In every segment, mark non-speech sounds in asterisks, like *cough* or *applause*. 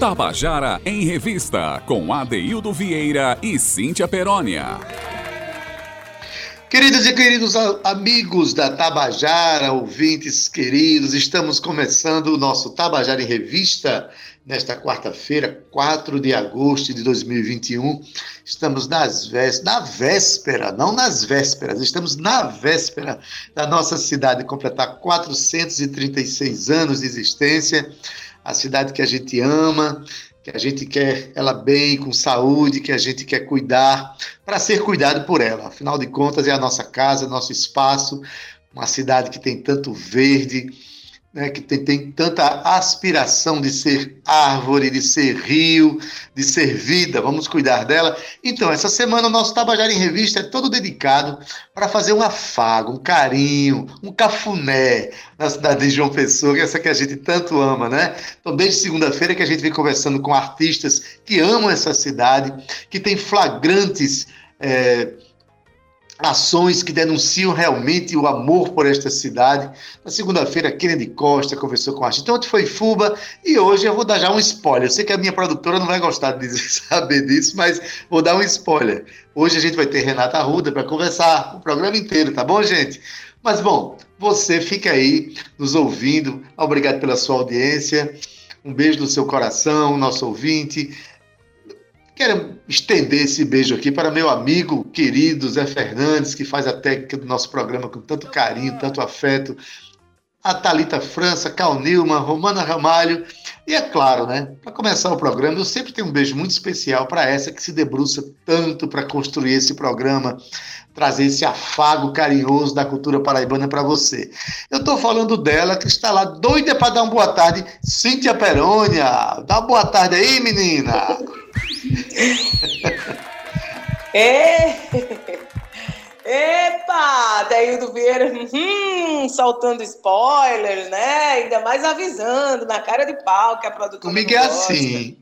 Tabajara em Revista, com Adeildo Vieira e Cíntia Perónia. Queridos e queridos amigos da Tabajara, ouvintes queridos, estamos começando o nosso Tabajara em Revista nesta quarta-feira, 4 de agosto de 2021. Estamos nas vésperas, na véspera, não nas vésperas, estamos na véspera da nossa cidade completar 436 anos de existência a cidade que a gente ama, que a gente quer ela bem, com saúde, que a gente quer cuidar, para ser cuidado por ela. Afinal de contas, é a nossa casa, nosso espaço, uma cidade que tem tanto verde, né, que tem, tem, tanta aspiração de ser árvore, de ser rio, de ser vida, vamos cuidar dela. Então, essa semana o nosso Tabajara em Revista é todo dedicado para fazer um afago, um carinho, um cafuné na cidade de João Pessoa, que é essa que a gente tanto ama, né? Então, desde segunda-feira que a gente vem conversando com artistas que amam essa cidade, que tem flagrantes. É, ações que denunciam realmente o amor por esta cidade. Na segunda-feira, Kennedy Costa conversou com a gente. Então, ontem foi Fuba e hoje eu vou dar já um spoiler. Eu sei que a minha produtora não vai gostar de *laughs* saber disso, mas vou dar um spoiler. Hoje a gente vai ter Renata Arruda para conversar o programa inteiro, tá bom, gente? Mas, bom, você fica aí nos ouvindo. Obrigado pela sua audiência. Um beijo no seu coração, nosso ouvinte. Quero estender esse beijo aqui para meu amigo querido Zé Fernandes, que faz a técnica do nosso programa com tanto carinho, tanto afeto. A Thalita França, Cal Nilma, Romana Ramalho. E é claro, né? Para começar o programa, eu sempre tenho um beijo muito especial para essa que se debruça tanto para construir esse programa, trazer esse afago carinhoso da cultura paraibana para você. Eu estou falando dela, que está lá doida para dar uma boa tarde, Cíntia Perônia. Dá uma boa tarde aí, menina. É. Epa, Daildo Vieira, hum, soltando spoilers, né? Ainda mais avisando na cara de pau que a produtora. Comigo é assim.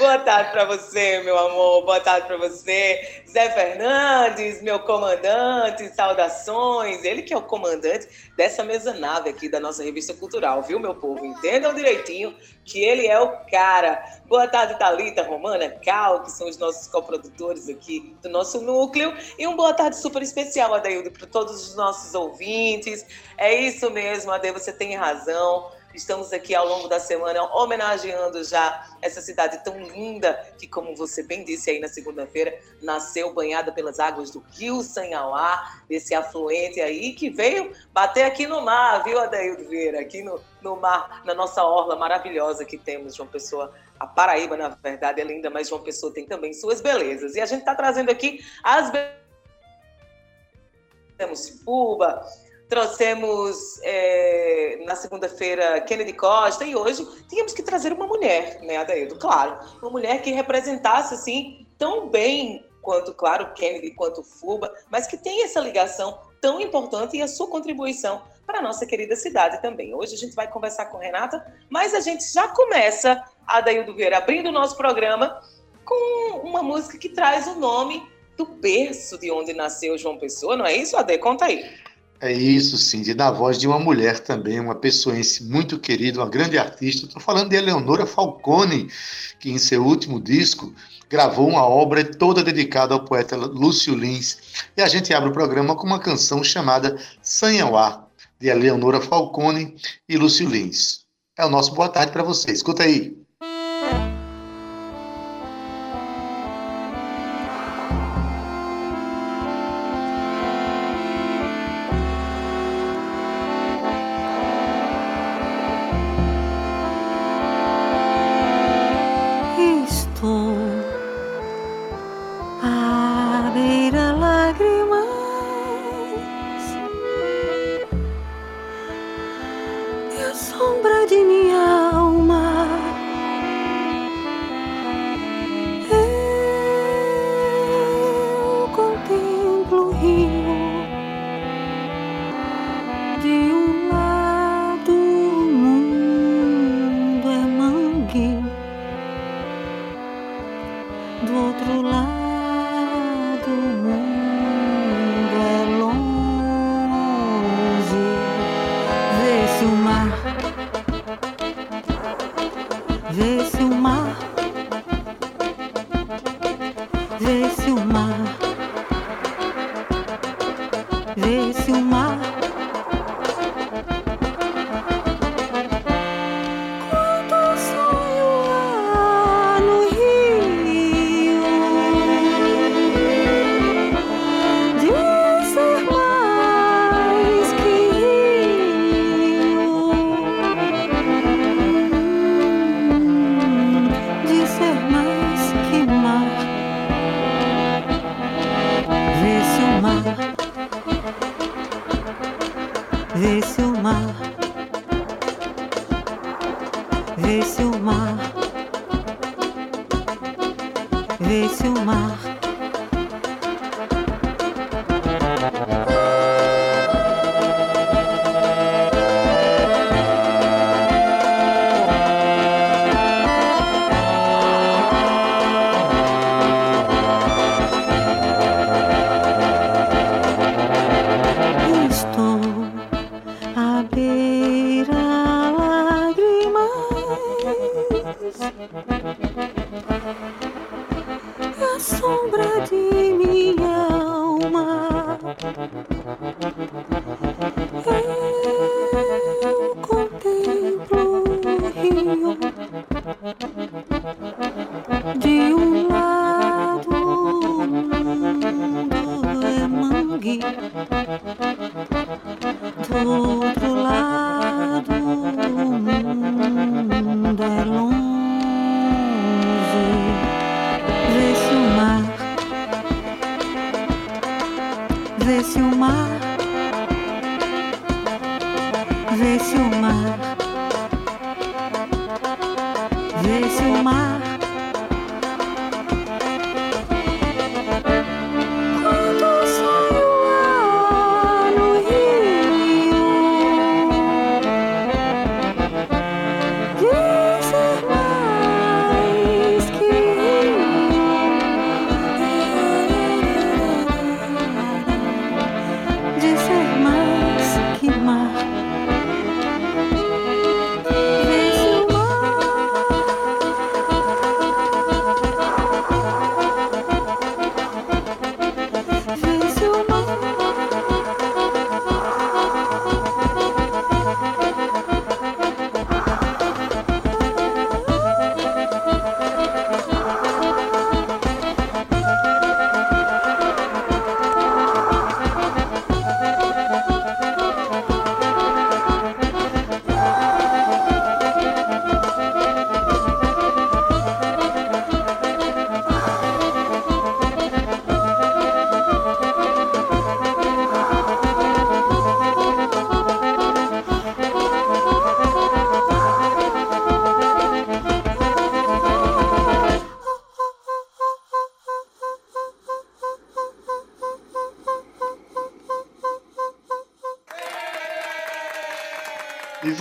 Boa tarde para você, meu amor. Boa tarde para você, Zé Fernandes, meu comandante. Saudações. Ele que é o comandante dessa mesa nave aqui da nossa revista cultural, viu, meu povo? Entendam direitinho que ele é o cara. Boa tarde, Talita, Romana, Cal, que são os nossos coprodutores aqui do nosso núcleo. E um boa tarde super especial, Adaildo, para todos os nossos ouvintes. É isso mesmo, Ade, você tem razão. Estamos aqui ao longo da semana homenageando já essa cidade tão linda que, como você bem disse aí na segunda-feira, nasceu banhada pelas águas do Rio Sanhauá, esse afluente aí que veio bater aqui no mar, viu, Adaildo Vieira? Aqui no, no mar, na nossa orla maravilhosa que temos, João Pessoa. A Paraíba, na verdade, é linda, mas João Pessoa tem também suas belezas. E a gente está trazendo aqui as belezas. Temos Puba, trouxemos é, na segunda-feira Kennedy Costa e hoje tínhamos que trazer uma mulher, né, Adaildo? Claro, uma mulher que representasse assim tão bem quanto, claro, Kennedy quanto Fuba, mas que tem essa ligação tão importante e a sua contribuição para a nossa querida cidade também. Hoje a gente vai conversar com Renata, mas a gente já começa, Adaildo Vieira, abrindo o nosso programa com uma música que traz o nome do berço de onde nasceu João Pessoa, não é isso, Ade? Conta aí. É isso, Cindy, na voz de uma mulher também, uma pessoense muito querida, uma grande artista. Estou falando de Eleonora Falcone, que em seu último disco gravou uma obra toda dedicada ao poeta Lúcio Lins. E a gente abre o programa com uma canção chamada Sanhauá, de Eleonora Falcone e Lúcio Lins. É o nosso boa tarde para você. Escuta aí. vê se o mar. Vê se o mar, vê se o mar.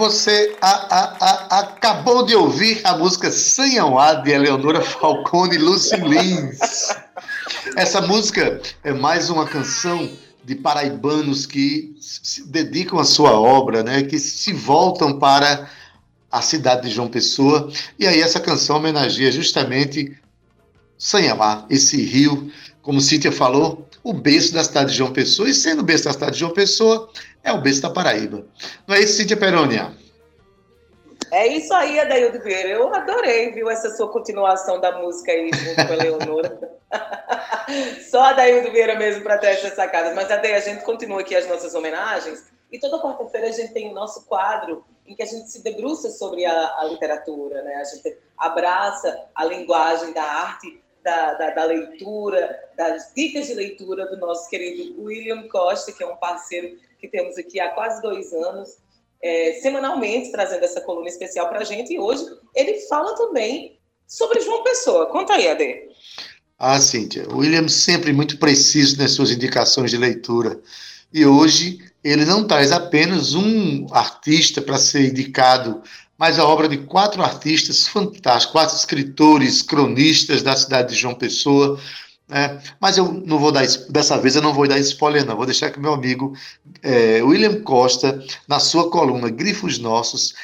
Você a, a, a, acabou de ouvir a música Sanhauá de Eleonora Falcone e Lucy Lins. Essa música é mais uma canção de paraibanos que se dedicam a sua obra, né, que se voltam para a cidade de João Pessoa. E aí essa canção homenageia justamente Sanhamá, esse rio, como Cíntia falou, o berço da cidade de João Pessoa. E sendo o berço da cidade de João Pessoa, é o berço da Paraíba. Não é isso, Cíntia Perônia? É isso aí, Adaildo Vieira. Eu adorei, viu, essa sua continuação da música aí junto com a Leonora. *laughs* Só Adaildo Vieira mesmo para ter essas sacadas. Mas, Adair, a gente continua aqui as nossas homenagens. E toda quarta-feira a gente tem o nosso quadro em que a gente se debruça sobre a, a literatura, né? A gente abraça a linguagem da arte da, da, da, leitura, das dicas de leitura do nosso querido William Costa, que é um parceiro que temos aqui há quase dois anos, é, semanalmente trazendo essa coluna especial para a gente. E hoje ele fala também sobre João Pessoa. Conta aí, Ade. Ah, Cíntia, o William sempre muito preciso nas suas indicações de leitura. E hoje ele não traz apenas um artista para ser indicado mas a obra de quatro artistas fantásticos, quatro escritores, cronistas da cidade de João Pessoa. Né? Mas eu não vou dar, dessa vez eu não vou dar spoiler, não. Vou deixar que meu amigo é, William Costa, na sua coluna Grifos Nossos,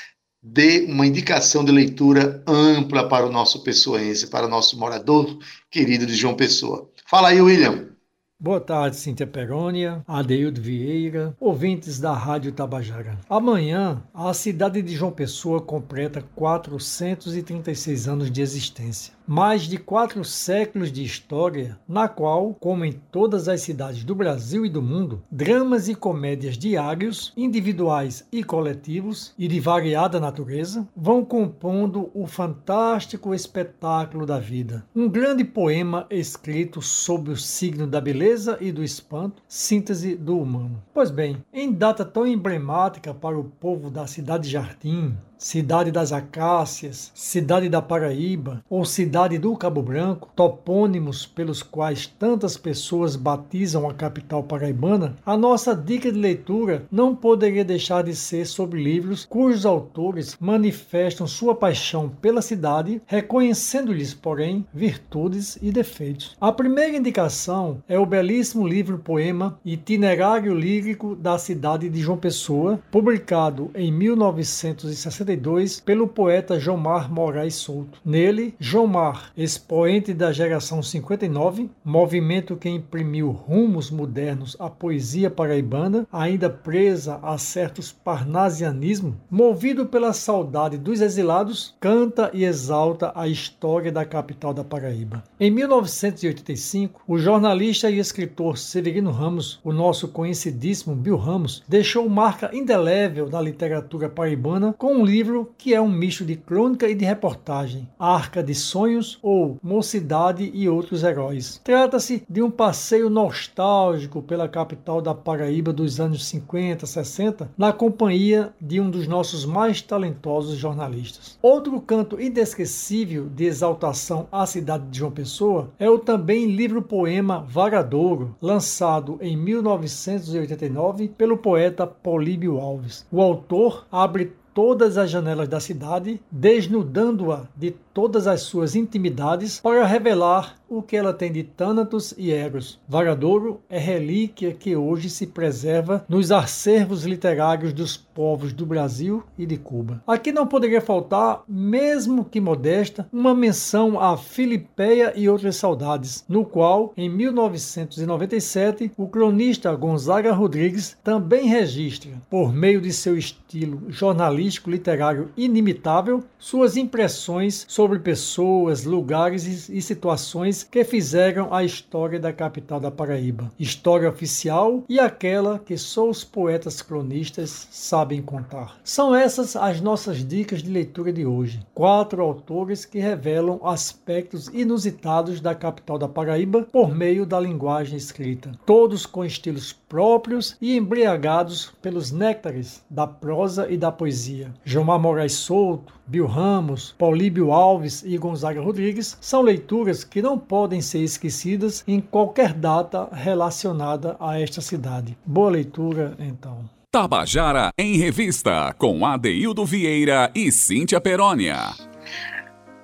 dê uma indicação de leitura ampla para o nosso pessoense, para o nosso morador querido de João Pessoa. Fala aí, William. Boa tarde, Cíntia Perônia, Adeildo Vieira, ouvintes da Rádio Tabajara. Amanhã, a cidade de João Pessoa completa 436 anos de existência mais de quatro séculos de história, na qual, como em todas as cidades do Brasil e do mundo, dramas e comédias diários, individuais e coletivos, e de variada natureza, vão compondo o fantástico espetáculo da vida. Um grande poema escrito sob o signo da beleza e do espanto, síntese do humano. Pois bem, em data tão emblemática para o povo da cidade Jardim, Cidade das Acácias, Cidade da Paraíba ou Cidade do Cabo Branco, topônimos pelos quais tantas pessoas batizam a capital paraibana, a nossa dica de leitura não poderia deixar de ser sobre livros cujos autores manifestam sua paixão pela cidade, reconhecendo-lhes, porém, virtudes e defeitos. A primeira indicação é o belíssimo livro-poema Itinerário Lírico da Cidade de João Pessoa, publicado em 1960 1962 pelo poeta Jomar Moraes Souto. Nele, Jomar, expoente da geração 59, movimento que imprimiu rumos modernos à poesia paraibana, ainda presa a certos parnasianismos, movido pela saudade dos exilados, canta e exalta a história da capital da Paraíba. Em 1985, o jornalista e escritor Severino Ramos, o nosso conhecidíssimo Bill Ramos, deixou marca indelével na literatura paraibana com um livro que é um misto de crônica e de reportagem, Arca de Sonhos ou Mocidade e Outros Heróis. Trata-se de um passeio nostálgico pela capital da Paraíba dos anos 50, 60, na companhia de um dos nossos mais talentosos jornalistas. Outro canto inesquecível de exaltação à cidade de João Pessoa é o também livro-poema Varadouro, lançado em 1989 pelo poeta Políbio Alves. O autor abre todas as janelas da cidade, desnudando-a de todas as suas intimidades para revelar o que ela tem de Tânatos e Eros. Varadouro é relíquia que hoje se preserva nos acervos literários dos povos do Brasil e de Cuba. Aqui não poderia faltar, mesmo que modesta, uma menção a Filipeia e outras saudades, no qual, em 1997, o cronista Gonzaga Rodrigues também registra, por meio de seu estilo jornalístico literário inimitável, suas impressões sobre pessoas, lugares e situações que fizeram a história da capital da Paraíba. História oficial e aquela que só os poetas cronistas sabem contar. São essas as nossas dicas de leitura de hoje. Quatro autores que revelam aspectos inusitados da capital da Paraíba por meio da linguagem escrita. Todos com estilos próprios e embriagados pelos néctares da prosa e da poesia. Gilmar Moraes Souto, Bill Ramos, Paulíbio Alves e Gonzaga Rodrigues são leituras que não podem ser esquecidas em qualquer data relacionada a esta cidade. Boa leitura, então. Tabajara em Revista, com Adeildo Vieira e Cíntia Perónia.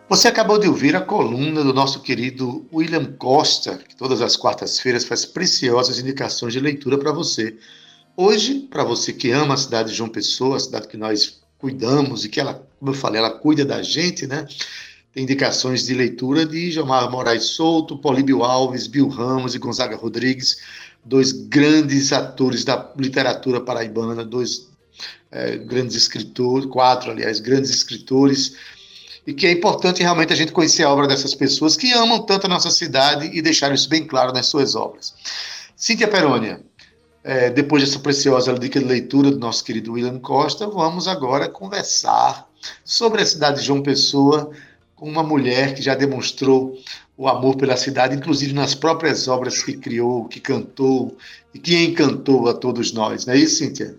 Você acabou de ouvir a coluna do nosso querido William Costa, que todas as quartas-feiras faz preciosas indicações de leitura para você. Hoje, para você que ama a cidade de João Pessoa, a cidade que nós cuidamos e que ela, como eu falei, ela cuida da gente, né? Tem indicações de leitura de Gilmar Moraes Souto, Políbio Alves, Bill Ramos e Gonzaga Rodrigues, dois grandes atores da literatura paraibana, dois é, grandes escritores, quatro, aliás, grandes escritores, e que é importante realmente a gente conhecer a obra dessas pessoas que amam tanto a nossa cidade e deixaram isso bem claro nas suas obras. Cíntia Perônia, é, depois dessa preciosa dica de leitura do nosso querido William Costa, vamos agora conversar sobre a cidade de João Pessoa com uma mulher que já demonstrou o amor pela cidade, inclusive nas próprias obras que criou, que cantou e que encantou a todos nós. Não é isso, Cíntia?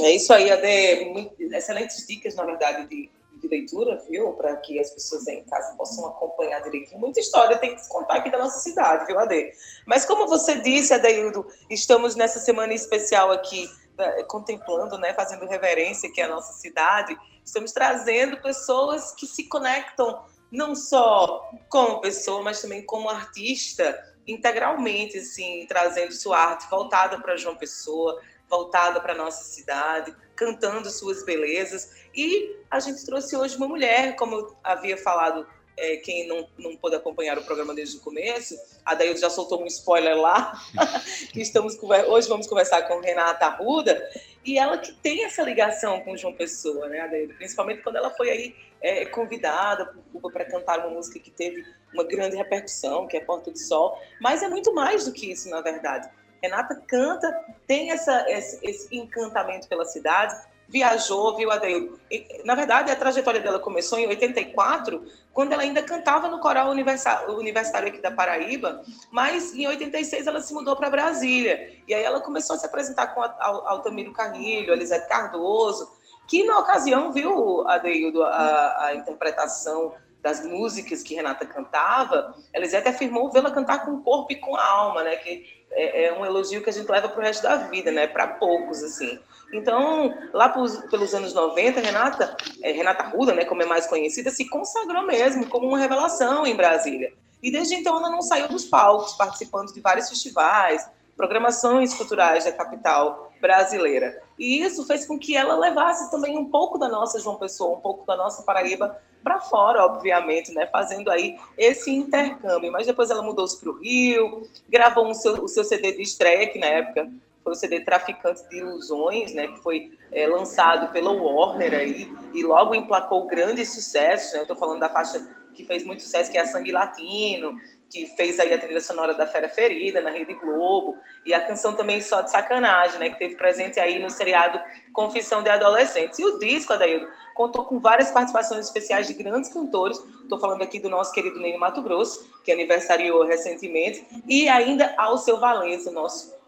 É isso aí, Ade. Excelentes dicas, na verdade, de de leitura, viu? Para que as pessoas aí em casa possam acompanhar direitinho. Muita história tem que se contar aqui da nossa cidade, viu, Ade? Mas como você disse, Adeildo, estamos nessa semana especial aqui, né, contemplando, né, fazendo reverência aqui à nossa cidade. Estamos trazendo pessoas que se conectam não só como pessoa, mas também como artista, integralmente, assim, trazendo sua arte voltada para João Pessoa, voltada para nossa cidade, cantando suas belezas. E a gente trouxe hoje uma mulher, como eu havia falado é, quem não, não pôde acompanhar o programa desde o começo, a Daildo já soltou um spoiler lá, *laughs* que estamos hoje vamos conversar com Renata Arruda, e ela que tem essa ligação com João Pessoa, né, Daildo? Principalmente quando ela foi aí é, convidada por Cuba para cantar uma música que teve uma grande repercussão, que é Porta do Sol, mas é muito mais do que isso, na verdade. Renata canta, tem essa, esse, esse encantamento pela cidade, viajou, viu, Adeildo? Na verdade, a trajetória dela começou em 84, quando ela ainda cantava no coral universitário aqui da Paraíba, mas em 86 ela se mudou para Brasília. E aí ela começou a se apresentar com Altamiro Carrilho, Elisete Cardoso, que na ocasião viu, Adeildo, a, a interpretação das músicas que Renata cantava, Elisete afirmou vê-la cantar com o corpo e com a alma, né? Que é, é um elogio que a gente leva para o resto da vida, né? Para poucos, assim. Então, lá pelos anos 90, Renata, é, Renata Ruda, né, como é mais conhecida, se consagrou mesmo como uma revelação em Brasília. E desde então ela não saiu dos palcos, participando de vários festivais, programações culturais da capital brasileira. E isso fez com que ela levasse também um pouco da nossa João Pessoa, um pouco da nossa Paraíba para fora, obviamente, né? Fazendo aí esse intercâmbio. Mas depois ela mudou-se para o Rio, gravou um seu, o seu CD de estreia, que na época foi o CD Traficante de Ilusões, né, que foi é, lançado pela Warner aí, e logo emplacou grandes sucessos, né, estou falando da faixa que fez muito sucesso, que é a Sangue Latino, que fez aí a trilha sonora da Fera Ferida na Rede Globo, e a canção também Só de Sacanagem, né, que teve presente aí no seriado Confissão de Adolescentes. E o disco, Adaildo, contou com várias participações especiais de grandes cantores, estou falando aqui do nosso querido Ney Mato Grosso, que aniversariou recentemente, e ainda ao seu Valença, nosso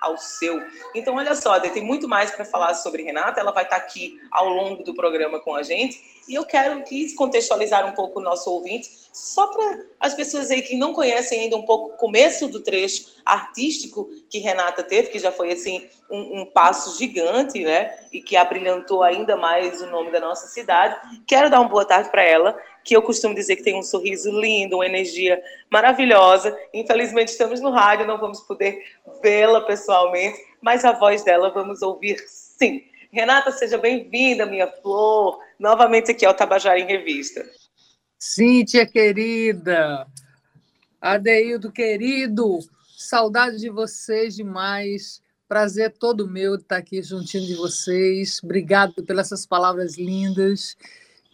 ao seu. Então, olha só, tem muito mais para falar sobre Renata, ela vai estar tá aqui ao longo do programa com a gente, e eu quero que contextualizar um pouco o nosso ouvinte, só para as pessoas aí que não conhecem ainda um pouco o começo do trecho artístico que Renata teve, que já foi assim um, um passo gigante, né? E que abrilhantou ainda mais o nome da nossa cidade. Quero dar uma boa tarde para ela que eu costumo dizer que tem um sorriso lindo, uma energia maravilhosa. Infelizmente, estamos no rádio, não vamos poder vê-la pessoalmente, mas a voz dela vamos ouvir sim. Renata, seja bem-vinda, minha flor, novamente aqui ao Tabajara em Revista. Cíntia, querida, Adeildo, querido, saudade de vocês demais. Prazer todo meu estar aqui juntinho de vocês. Obrigado pelas essas palavras lindas.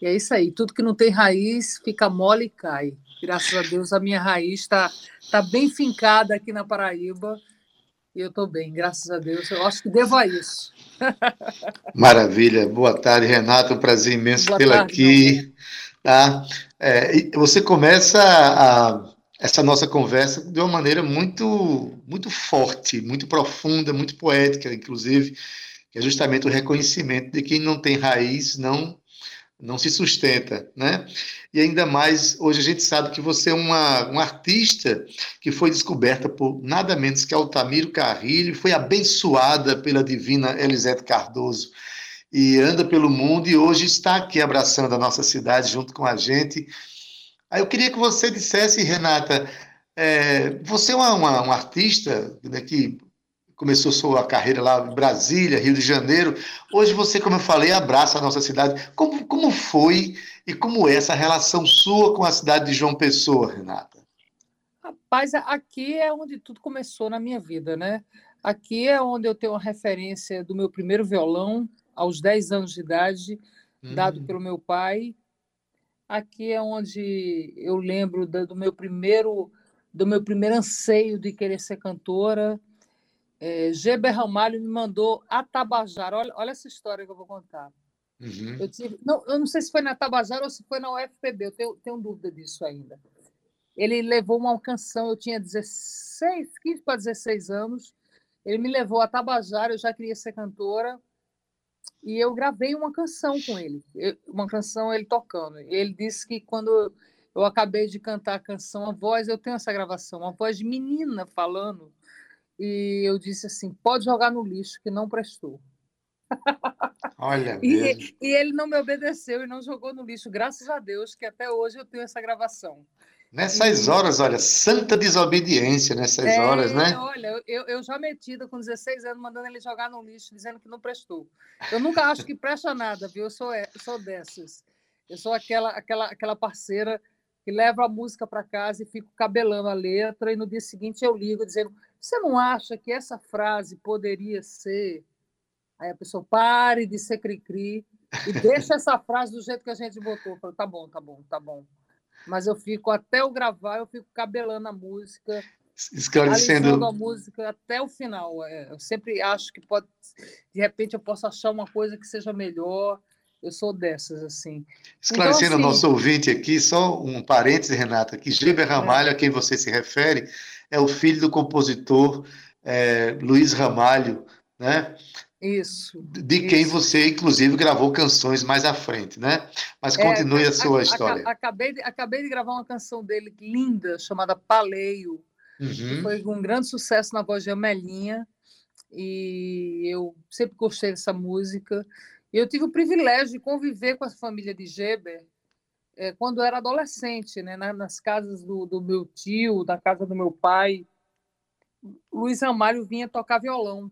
E é isso aí, tudo que não tem raiz fica mole e cai. Graças a Deus, a minha raiz está tá bem fincada aqui na Paraíba e eu estou bem, graças a Deus. Eu acho que devo a isso. *laughs* Maravilha. Boa tarde, Renato. Um prazer imenso tê-la aqui. Tá? É, você começa a, essa nossa conversa de uma maneira muito, muito forte, muito profunda, muito poética, inclusive, que é justamente o reconhecimento de quem não tem raiz não não se sustenta, né? E ainda mais, hoje a gente sabe que você é uma, um artista que foi descoberta por nada menos que Altamiro Carrilho, foi abençoada pela divina Elisete Cardoso e anda pelo mundo e hoje está aqui abraçando a nossa cidade junto com a gente. Aí eu queria que você dissesse, Renata, é, você é uma, uma, uma artista né, que começou sua carreira lá em Brasília, Rio de Janeiro. Hoje você, como eu falei, abraça a nossa cidade. Como, como foi e como é essa relação sua com a cidade de João Pessoa, Renata? Rapaz, aqui é onde tudo começou na minha vida, né? Aqui é onde eu tenho a referência do meu primeiro violão, aos 10 anos de idade, hum. dado pelo meu pai. Aqui é onde eu lembro do meu primeiro do meu primeiro anseio de querer ser cantora é, Geber Ramalho me mandou a Tabajara. Olha, olha essa história que eu vou contar. Uhum. Eu, tive, não, eu não sei se foi na Tabajara ou se foi na UFPB, eu tenho, tenho dúvida disso ainda. Ele levou uma canção, eu tinha 16, 15 para 16 anos. Ele me levou a Tabajara, eu já queria ser cantora. E eu gravei uma canção com ele, uma canção ele tocando. Ele disse que quando eu acabei de cantar a canção, a voz, eu tenho essa gravação, uma voz de menina falando e eu disse assim: pode jogar no lixo, que não prestou. Olha, e, e, ele não me obedeceu e não jogou no lixo, graças a Deus, que até hoje eu tenho essa gravação. Nessas e... horas, olha, santa desobediência nessas é, horas, né? Olha, eu, eu já metida com 16 anos, mandando ele jogar no lixo, dizendo que não prestou. Eu nunca acho que presta nada, viu? Eu sou, eu sou dessas. Eu sou aquela, aquela, aquela parceira e levo a música para casa e fico cabelando a letra, e no dia seguinte eu ligo dizendo: Você não acha que essa frase poderia ser. Aí a pessoa pare de ser cri-cri e deixa *laughs* essa frase do jeito que a gente botou. Eu falo, tá bom, tá bom, tá bom. Mas eu fico, até eu gravar, eu fico cabelando a música, esclarecendo a música até o final. É, eu sempre acho que pode, de repente, eu posso achar uma coisa que seja melhor. Eu sou dessas, assim. Esclarecendo então, assim, nosso ouvinte aqui, só um parêntese, Renata, que Geber Ramalho, é. a quem você se refere, é o filho do compositor é, Luiz Ramalho, né? Isso. De quem isso. você, inclusive, gravou canções mais à frente, né? Mas continue é, a sua a, história. Acabei, de, acabei de gravar uma canção dele linda, chamada Paleio. Uhum. Foi um grande sucesso na voz de Amelinha. E eu sempre gostei dessa música. Eu tive o privilégio de conviver com a família de Geber é, quando eu era adolescente, né, nas casas do, do, meu tio, da casa do meu pai. Luiz Amário vinha tocar violão.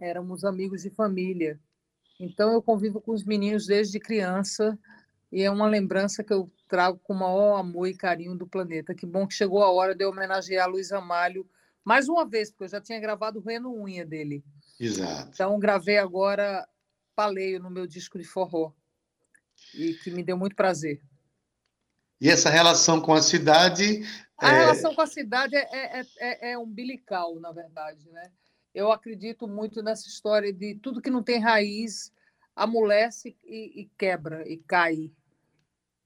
Éramos amigos de família. Então eu convivo com os meninos desde criança e é uma lembrança que eu trago com o maior amor e carinho do planeta. Que bom que chegou a hora de eu homenagear Luiz Amário mais uma vez, porque eu já tinha gravado o Reno Unha dele. Exato. Então gravei agora Paleio no meu disco de forró e que me deu muito prazer. E essa relação com a cidade? A é... relação com a cidade é, é, é, é, umbilical, na verdade. Né? Eu acredito muito nessa história de tudo que não tem raiz amolece e, e quebra e cai.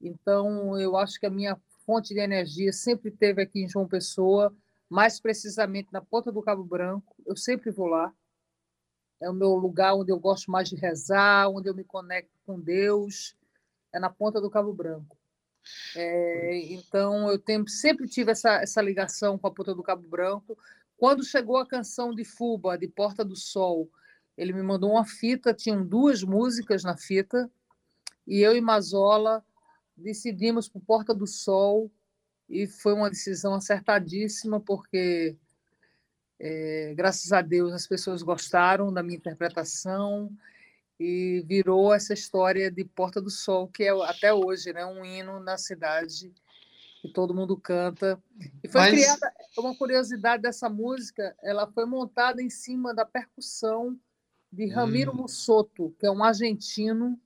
Então, eu acho que a minha fonte de energia sempre teve aqui em João Pessoa, mais precisamente na Ponta do Cabo Branco. Eu sempre vou lá é o meu lugar onde eu gosto mais de rezar, onde eu me conecto com Deus, é na Ponta do Cabo Branco. É, então, eu tenho, sempre tive essa, essa ligação com a Ponta do Cabo Branco. Quando chegou a canção de Fuba, de Porta do Sol, ele me mandou uma fita, tinham duas músicas na fita, e eu e Mazola decidimos por Porta do Sol, e foi uma decisão acertadíssima, porque é, graças a Deus as pessoas gostaram da minha interpretação e virou essa história de Porta do Sol, que é até hoje né, um hino na cidade que todo mundo canta. E foi Mas... criada uma curiosidade dessa música, ela foi montada em cima da percussão de Ramiro hum. Mussoto, que é um argentino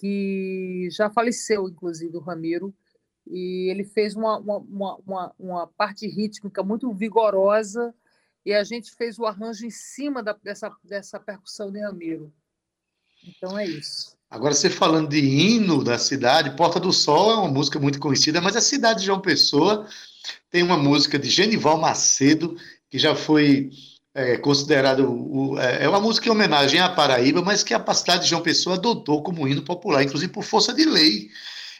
que já faleceu, inclusive, o Ramiro, e ele fez uma, uma, uma, uma parte rítmica muito vigorosa e a gente fez o arranjo em cima da, dessa, dessa percussão de Ramiro. Então é isso. Agora, você falando de hino da cidade, Porta do Sol é uma música muito conhecida, mas a cidade de João Pessoa tem uma música de Genival Macedo, que já foi é, considerado. O, é, é uma música em homenagem à Paraíba, mas que a cidade de João Pessoa adotou como hino popular, inclusive por força de lei.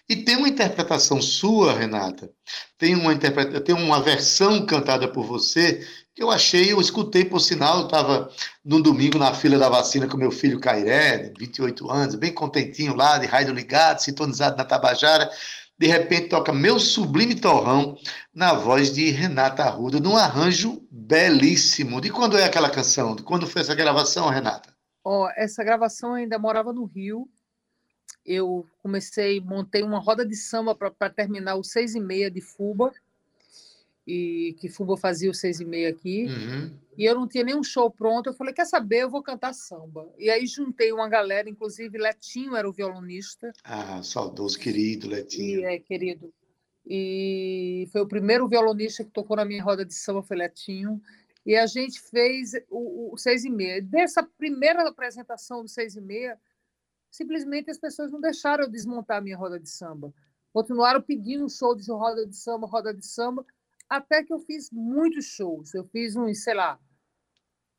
E tem uma interpretação sua, Renata, tem uma, interpreta tem uma versão cantada por você que eu achei, eu escutei, por sinal, eu estava num domingo na fila da vacina com meu filho Cairé, 28 anos, bem contentinho lá, de rádio ligado, sintonizado na Tabajara. De repente toca Meu Sublime Torrão na voz de Renata Arruda, num arranjo belíssimo. De quando é aquela canção? De quando foi essa gravação, Renata? Oh, essa gravação ainda morava no Rio. Eu comecei, montei uma roda de samba para terminar os seis e meia de Fuba e que Fuba fazia o seis e meia aqui, uhum. e eu não tinha nenhum show pronto, eu falei, quer saber, eu vou cantar samba. E aí juntei uma galera, inclusive Letinho era o violonista. Ah, saudoso, querido Letinho. E, é, querido. E foi o primeiro violonista que tocou na minha roda de samba, foi Letinho. E a gente fez o, o seis e meia. Dessa primeira apresentação do seis e meia, simplesmente as pessoas não deixaram eu desmontar a minha roda de samba. Continuaram pedindo show de roda de samba, roda de samba, até que eu fiz muitos shows. Eu fiz uns, sei lá,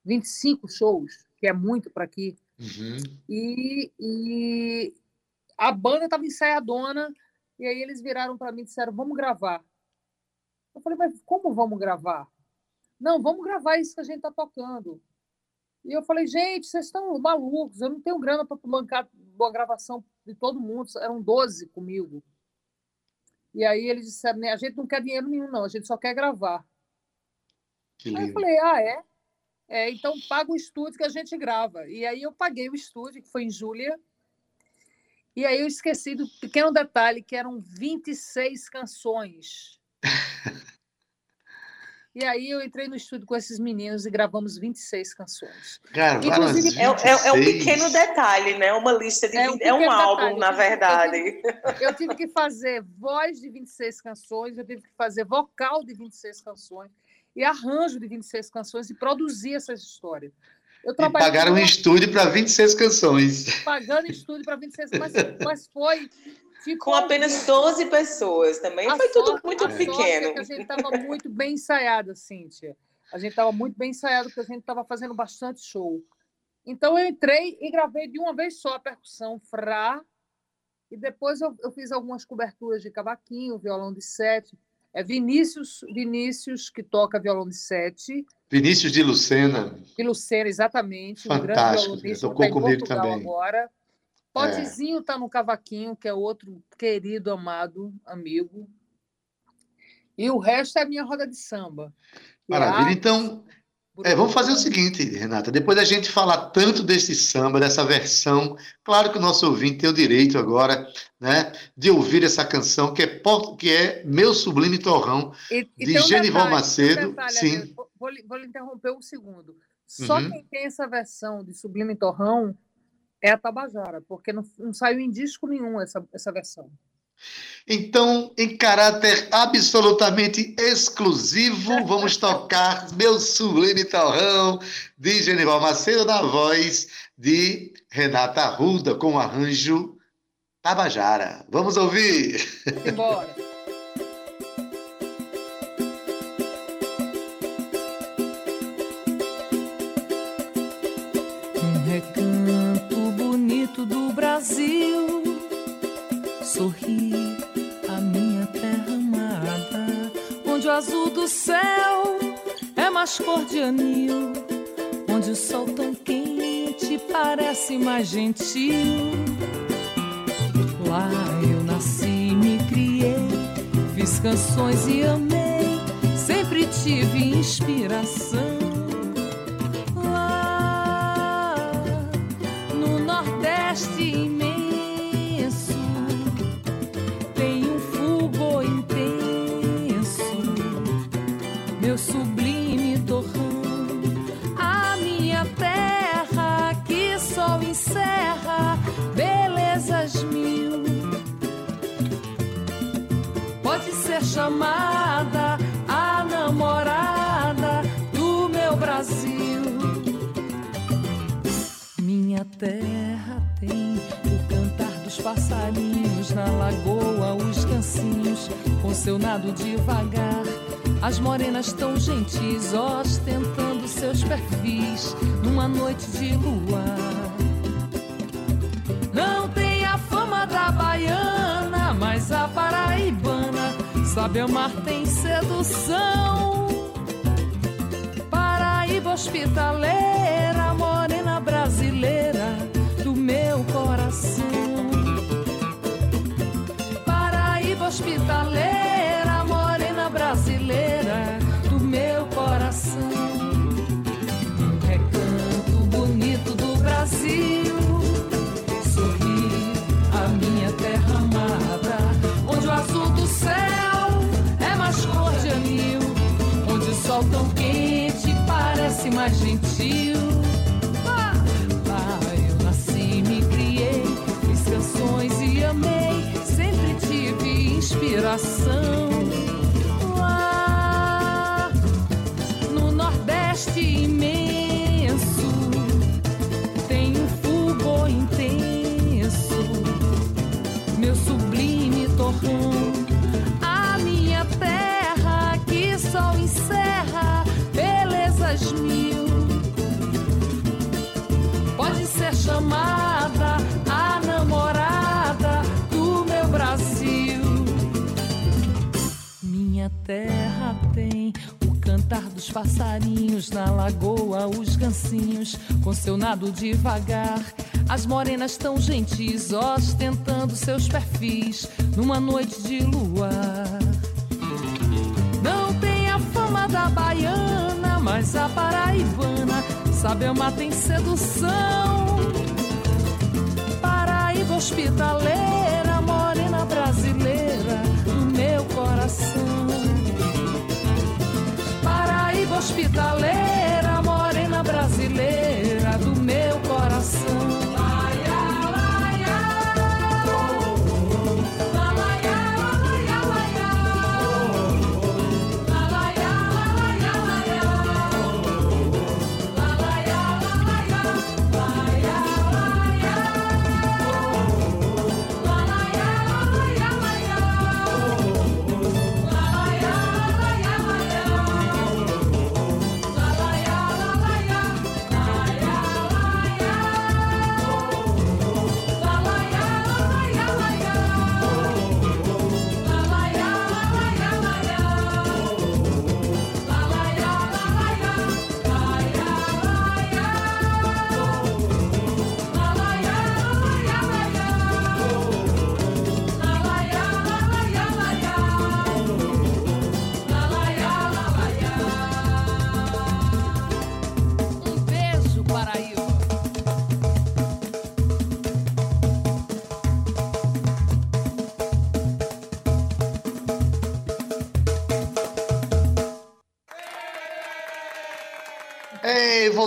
25 shows, que é muito para aqui. Uhum. E, e a banda estava ensaiadona, e aí eles viraram para mim e disseram: vamos gravar. Eu falei, mas como vamos gravar? Não, vamos gravar isso que a gente está tocando. E eu falei, gente, vocês estão malucos, eu não tenho grana para bancar uma gravação de todo mundo, eram 12 comigo. E aí eles disseram, né, a gente não quer dinheiro nenhum, não, a gente só quer gravar. Que aí eu falei, ah, é? é? Então paga o estúdio que a gente grava. E aí eu paguei o estúdio, que foi em Júlia, E aí eu esqueci do pequeno detalhe que eram 26 canções. *laughs* E aí eu entrei no estúdio com esses meninos e gravamos 26 canções. Inclusive, é, é, é, um pequeno detalhe, né? Uma lista de. É um, é um álbum, detalhe. na verdade. Eu tive, eu tive, que fazer voz de 26 canções, eu tive que fazer vocal de 26 canções e arranjo de 26 canções e produzir essas histórias. Eu e pagaram um estúdio para 26 canções. Pagando estúdio para 26, mas, mas foi Ficou com apenas 12 pessoas também. A foi sorte, tudo muito pequeno. É a gente estava muito bem ensaiada, Cíntia. A gente estava muito bem ensaiado porque a gente estava fazendo bastante show. Então eu entrei e gravei de uma vez só a percussão Fra. E depois eu, eu fiz algumas coberturas de cavaquinho, violão de sete. É Vinícius, Vinícius que toca violão de sete. Vinícius de Lucena. De Lucena, exatamente. Fantástico. Um grande Tocou tá comigo também. agora. Potezinho está é. no cavaquinho, que é outro querido, amado amigo. E o resto é a minha roda de samba. Maravilha. Então, é, vamos fazer o seguinte, Renata. Depois da gente falar tanto desse samba, dessa versão, claro que o nosso ouvinte tem o direito agora, né, de ouvir essa canção que é, que é Meu Sublime Torrão, e, e de um Genival detalhe, Macedo. Um detalhe, Sim. Vou, vou, lhe interromper um segundo. Só uhum. quem tem essa versão de Sublime Torrão é a Tabajara, porque não, não saiu em disco nenhum essa, essa versão. Então, em caráter absolutamente exclusivo, *laughs* vamos tocar Meu Sublime Torrão, de Genival Macedo, na voz de Renata Arruda, com o arranjo Tabajara. Vamos ouvir! Embora! Brasil, sorri a minha terra amada, onde o azul do céu é mais cor de anil, onde o sol tão quente parece mais gentil. Lá eu nasci, me criei, fiz canções e amei, sempre tive inspiração. Devagar. As morenas tão gentis ostentando seus perfis numa noite de luar. Não tem a fama da baiana, mas a paraibana Sabe amar tem sedução. Paraíba hospitaleira, mais gentil. Lá, lá eu nasci, me criei, fiz canções e amei, sempre tive inspiração. Terra tem o cantar dos passarinhos na lagoa, os gancinhos com seu nado devagar. As morenas tão gentis ostentando seus perfis numa noite de luar. Não tem a fama da baiana mas a paraibana sabe amar tem sedução. Paraíba hospitaleira,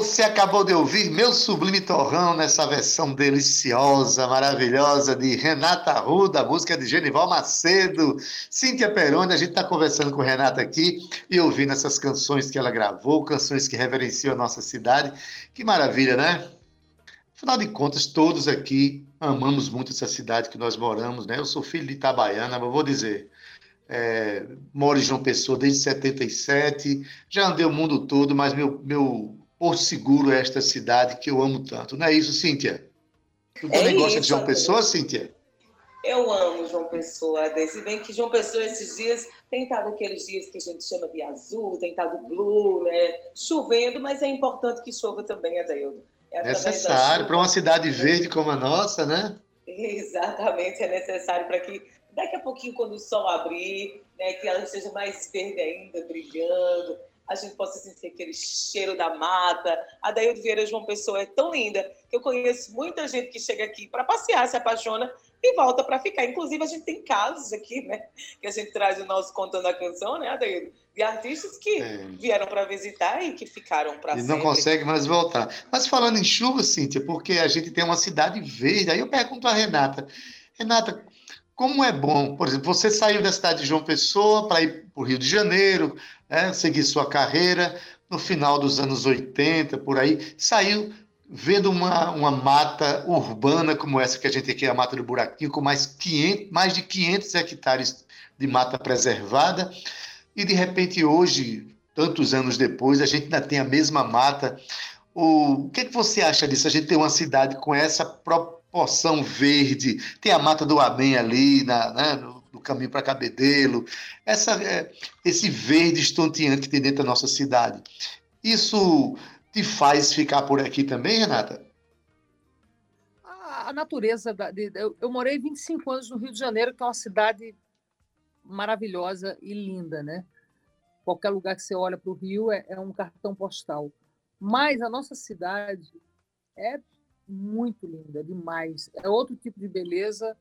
você acabou de ouvir Meu Sublime Torrão nessa versão deliciosa, maravilhosa de Renata Ruda, música de Genival Macedo, Cíntia Peroni. A gente está conversando com Renata aqui e ouvindo essas canções que ela gravou, canções que reverenciam a nossa cidade. Que maravilha, né? Afinal de contas, todos aqui amamos muito essa cidade que nós moramos, né? Eu sou filho de Itabaiana, mas vou dizer, é, moro em João Pessoa desde 77, já andei o mundo todo, mas meu, meu por seguro esta cidade que eu amo tanto. Não é isso, Cíntia? Tu é também gosta de João Pessoa, Cíntia? Eu amo João Pessoa, Se bem que João Pessoa esses dias tem estado aqueles dias que a gente chama de azul, tem estado blue, né? Chovendo, mas é importante que chova também, Adaildo. É necessário para uma cidade verde como a nossa, né? Exatamente, é necessário para que daqui a pouquinho, quando o sol abrir, né, que ela seja mais verde ainda, brilhando, a gente possa sentir aquele cheiro da mata. A Daíldo Vieira João Pessoa é tão linda que eu conheço muita gente que chega aqui para passear, se apaixona e volta para ficar. Inclusive, a gente tem casos aqui, né? Que a gente traz o nosso Contando a Canção, né, Adaildo? De artistas que é. vieram para visitar e que ficaram para sempre. E não consegue mais voltar. Mas falando em chuva, Cíntia, porque a gente tem uma cidade verde, aí eu pergunto a Renata. Renata, como é bom, por exemplo, você saiu da cidade de João Pessoa para ir para o Rio de Janeiro, né, seguir sua carreira, no final dos anos 80, por aí, saiu vendo uma, uma mata urbana como essa que a gente tem aqui, a Mata do Buraquinho, com mais, 500, mais de 500 hectares de mata preservada, e de repente hoje, tantos anos depois, a gente ainda tem a mesma mata. O, que, é que você acha disso? A gente tem uma cidade com essa própria porção verde, tem a Mata do Amém ali, na, né, no, no, caminho para Cabedelo, essa, é, esse verde estonteante que tem dentro da nossa cidade. Isso te faz ficar por aqui também, Renata? A, natureza. Da, de, eu, eu morei 25 anos no Rio de Janeiro, que é uma cidade maravilhosa e linda, né? Qualquer lugar que você olha para o Rio é, é um cartão postal. Mas a nossa cidade é muito linda, demais. É outro tipo de beleza,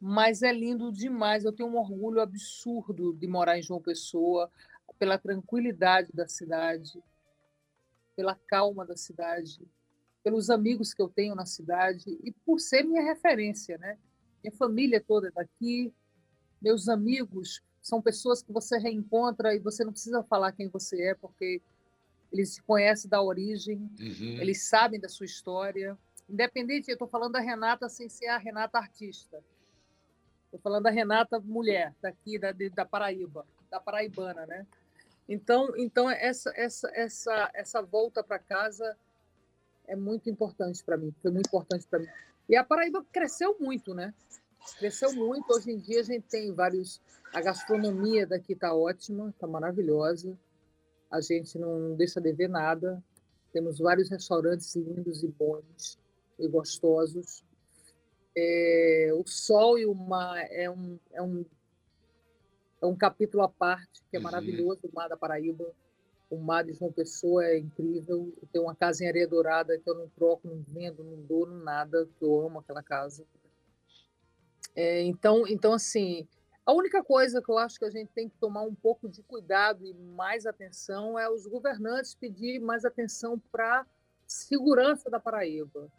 mas é lindo demais. Eu tenho um orgulho absurdo de morar em João Pessoa, pela tranquilidade da cidade, pela calma da cidade, pelos amigos que eu tenho na cidade e por ser minha referência, né? Minha família toda é daqui, meus amigos são pessoas que você reencontra e você não precisa falar quem você é, porque eles se conhecem da origem, uhum. eles sabem da sua história. Independente, eu estou falando da Renata sem ser a Renata artista. Estou falando da Renata mulher, daqui da, da Paraíba, da paraibana, né? Então, então essa, essa, essa, essa volta para casa é muito importante para mim, foi muito importante para mim. E a Paraíba cresceu muito, né? Cresceu muito. Hoje em dia a gente tem vários. A gastronomia daqui está ótima, está maravilhosa. A gente não deixa de ver nada. Temos vários restaurantes lindos e bons e gostosos. É, o sol e o mar é um, é um, é um capítulo à parte, que é uhum. maravilhoso, o mar da Paraíba. O mar de João Pessoa é incrível. Eu tenho uma casa em areia dourada que eu não troco, não vendo, não dou, nada, que eu amo aquela casa. É, então, então, assim, a única coisa que eu acho que a gente tem que tomar um pouco de cuidado e mais atenção é os governantes pedir mais atenção para segurança da Paraíba.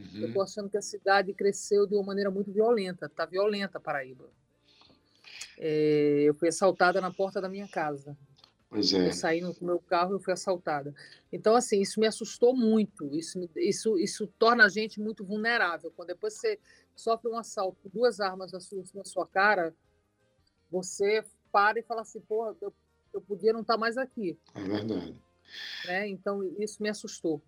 Uhum. Eu estou achando que a cidade cresceu de uma maneira muito violenta. Está violenta a Paraíba. É, eu fui assaltada na porta da minha casa. Pois é. Eu saí no meu carro e fui assaltada. Então, assim, isso me assustou muito. Isso, isso, isso torna a gente muito vulnerável. Quando depois você sofre um assalto com duas armas na sua, na sua cara, você para e fala assim, porra, eu, eu podia não estar mais aqui. É verdade. Né? Então, isso me assustou.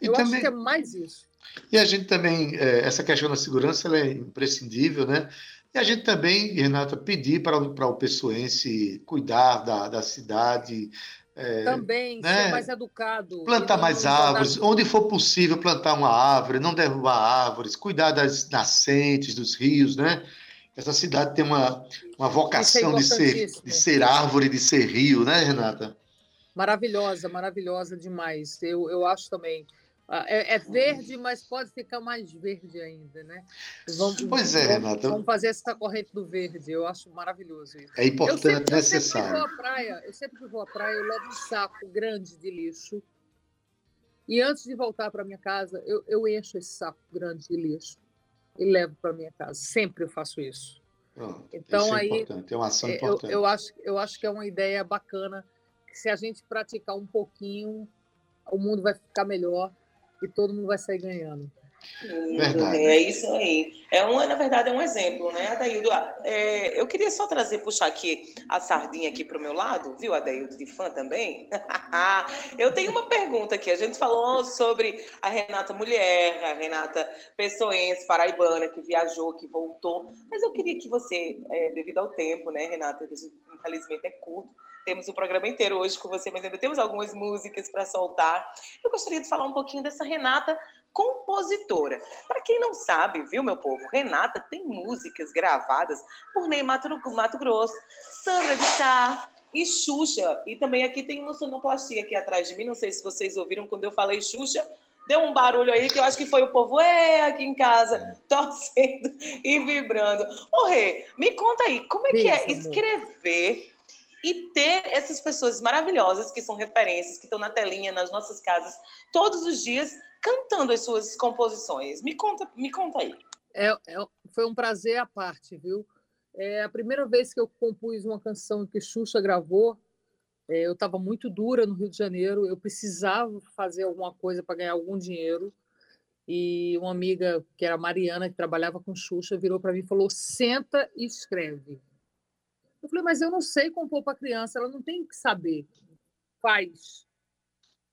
E eu também, acho que é mais isso. E a gente também, é, essa questão da segurança é imprescindível, né? E a gente também, Renata, pedir para, para o pessoense cuidar da, da cidade. É, também, né? ser mais educado. Plantar mais árvores, onde for possível plantar uma árvore, não derrubar árvores, cuidar das nascentes, dos rios, né? Essa cidade tem uma, uma é vocação é de, ser, de ser árvore, de ser rio, né, Renata? Maravilhosa, maravilhosa demais. Eu, eu acho também. Ah, é, é, verde, mas pode ficar mais verde ainda, né? Vamos, pois é, Renata. Vamos fazer essa corrente do verde. Eu acho maravilhoso isso. É importante, eu sempre, necessário. Eu sempre, vou à praia, eu sempre que vou à praia, eu levo um saco grande de lixo. E antes de voltar para minha casa, eu, eu encho esse saco grande de lixo e levo para minha casa. Sempre eu faço isso. Pronto, então isso é aí é uma ação importante. Eu, eu, acho, eu acho que é uma ideia bacana que se a gente praticar um pouquinho, o mundo vai ficar melhor e todo mundo vai sair ganhando. Verdade. É isso aí. É uma, na verdade, é um exemplo, né, Adaildo? É, eu queria só trazer, puxar aqui a sardinha aqui para o meu lado, viu, Adaildo, de fã também? *laughs* eu tenho uma pergunta aqui. A gente falou sobre a Renata Mulher, a Renata Pessoense, paraibana, que viajou, que voltou. Mas eu queria que você, é, devido ao tempo, né, Renata, que infelizmente é curto, temos o um programa inteiro hoje com você, mas ainda temos algumas músicas para soltar. Eu gostaria de falar um pouquinho dessa Renata compositora. Para quem não sabe, viu, meu povo, Renata tem músicas gravadas por Ney Mato, Mato Grosso, Sandra de Sá e Xuxa. E também aqui tem uma sonoplastia aqui atrás de mim. Não sei se vocês ouviram quando eu falei Xuxa. Deu um barulho aí que eu acho que foi o povo é, aqui em casa, *laughs* torcendo e vibrando. Ô, Rê, me conta aí, como é que é escrever e ter essas pessoas maravilhosas que são referências, que estão na telinha, nas nossas casas, todos os dias, cantando as suas composições. Me conta, me conta aí. É, é, foi um prazer à parte, viu? É a primeira vez que eu compus uma canção que Xuxa gravou. É, eu estava muito dura no Rio de Janeiro, eu precisava fazer alguma coisa para ganhar algum dinheiro. E uma amiga, que era Mariana, que trabalhava com Xuxa, virou para mim e falou: senta e escreve. Eu falei, mas eu não sei compor para criança, ela não tem que saber. Faz.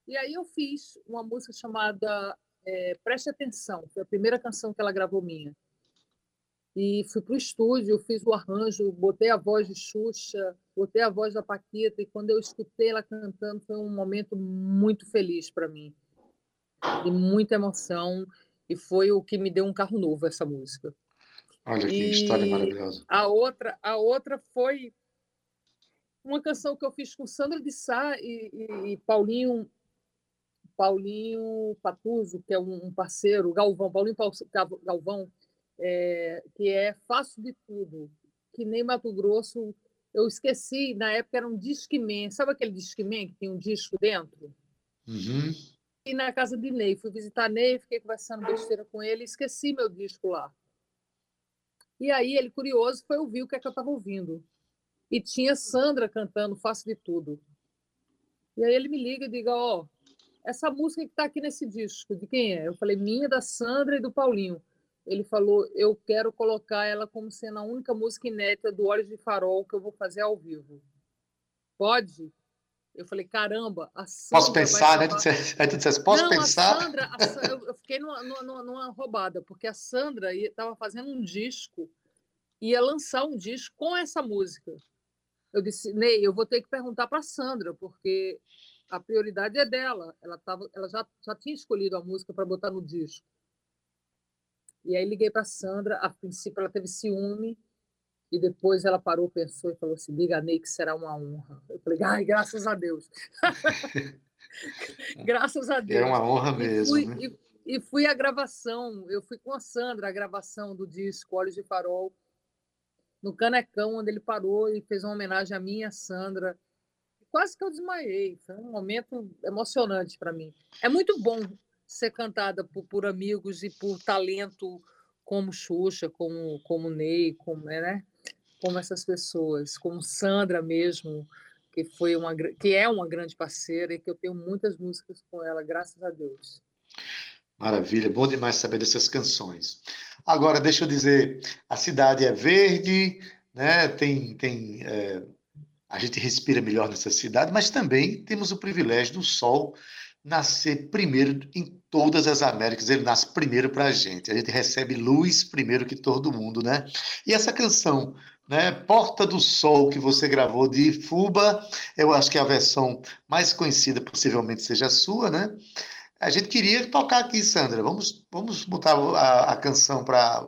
E aí eu fiz uma música chamada é, Preste Atenção, foi a primeira canção que ela gravou minha. E fui para o estúdio, fiz o arranjo, botei a voz de Xuxa, botei a voz da Paquita, e quando eu escutei ela cantando, foi um momento muito feliz para mim, de muita emoção, e foi o que me deu um carro novo, essa música. Olha que e história maravilhosa. A outra, a outra foi uma canção que eu fiz com Sandra de Sá e, e, e Paulinho Paulinho Patuso, que é um parceiro, Galvão, Paulinho Galvão, é, que é Faço de Tudo, que nem Mato Grosso. Eu esqueci, na época era um Discman. Sabe aquele Discman que tem um disco dentro? Uhum. E na casa de Ney. Fui visitar Ney, fiquei conversando besteira com ele, esqueci meu disco lá. E aí ele, curioso, foi ouvir o que é que eu estava ouvindo. E tinha Sandra cantando Faço de Tudo. E aí ele me liga e diga, ó, oh, essa música que está aqui nesse disco, de quem é? Eu falei, minha, da Sandra e do Paulinho. Ele falou, eu quero colocar ela como sendo a única música inédita do Olhos de Farol que eu vou fazer ao vivo. Pode? Eu falei, caramba, a Sandra. Posso pensar, né? Aí tu disseste, posso Não, pensar? A Sandra, a Sandra, eu fiquei numa, numa, numa roubada, porque a Sandra estava fazendo um disco, ia lançar um disco com essa música. Eu disse, Ney, eu vou ter que perguntar para a Sandra, porque a prioridade é dela. Ela, tava, ela já, já tinha escolhido a música para botar no disco. E aí liguei para Sandra. A princípio ela teve ciúme e depois ela parou, pensou e falou assim: "Diga Ney que será uma honra". Eu falei: "Ai, graças a Deus". *laughs* graças a Deus. É uma honra mesmo. E fui, né? e, e fui à gravação. Eu fui com a Sandra a gravação do disco Olhos de Farol no Canecão, onde ele parou e fez uma homenagem a mim e a Sandra. Quase que eu desmaiei. Foi um momento emocionante para mim. É muito bom ser cantada por, por, amigos e por talento como Xuxa, como, como Ney, como, né? Como essas pessoas, como Sandra mesmo, que foi uma que é uma grande parceira e que eu tenho muitas músicas com ela, graças a Deus. Maravilha, bom demais saber dessas canções. Agora, deixa eu dizer, a cidade é verde, né? Tem, tem é, a gente respira melhor nessa cidade, mas também temos o privilégio do sol nascer primeiro em todas as Américas. Ele nasce primeiro para a gente. A gente recebe luz primeiro que todo mundo, né? E essa canção né? Porta do Sol, que você gravou de Fuba, eu acho que é a versão mais conhecida, possivelmente seja a sua, né? A gente queria tocar aqui, Sandra. Vamos, vamos botar a, a canção para.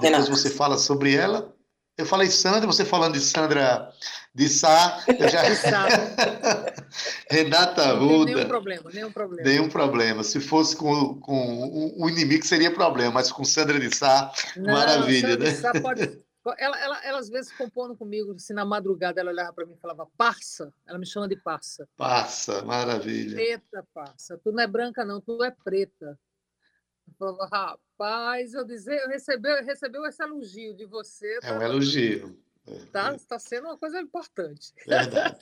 Depois você fala sobre ela. Eu falei Sandra, você falando de Sandra de Sá. Eu já... *laughs* *laughs* Renata Ruda. Nenhum problema, nenhum problema. Nenhum problema. Se fosse com, com o inimigo, seria problema, mas com Sandra de Sá, Não, maravilha, Sandra né? De Sá pode, *laughs* ela, ela, ela, às vezes, compondo comigo, assim, na madrugada, ela olhava para mim e falava, parça. Ela me chama de parça. Parça, maravilha. Preta, parça. Tu não é branca, não, tu é preta. Rapaz, eu dizer, eu recebeu, recebeu esse elogio de você. É um elogio. Tá, tá sendo uma coisa importante. Verdade.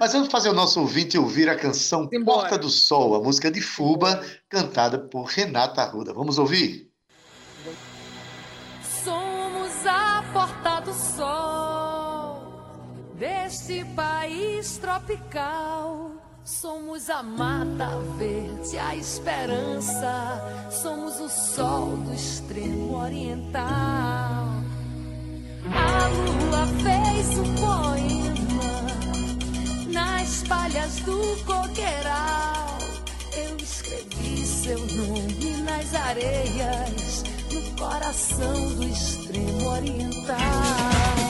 Mas vamos fazer o nosso ouvinte ouvir a canção Embora. Porta do Sol, a música de Fuba, cantada por Renata Arruda. Vamos ouvir? porta do sol deste país tropical. Somos a mata verde, a esperança. Somos o sol do extremo oriental. A lua fez um poema nas palhas do coqueiral. Eu escrevi seu nome nas areias no coração do extremo oriental.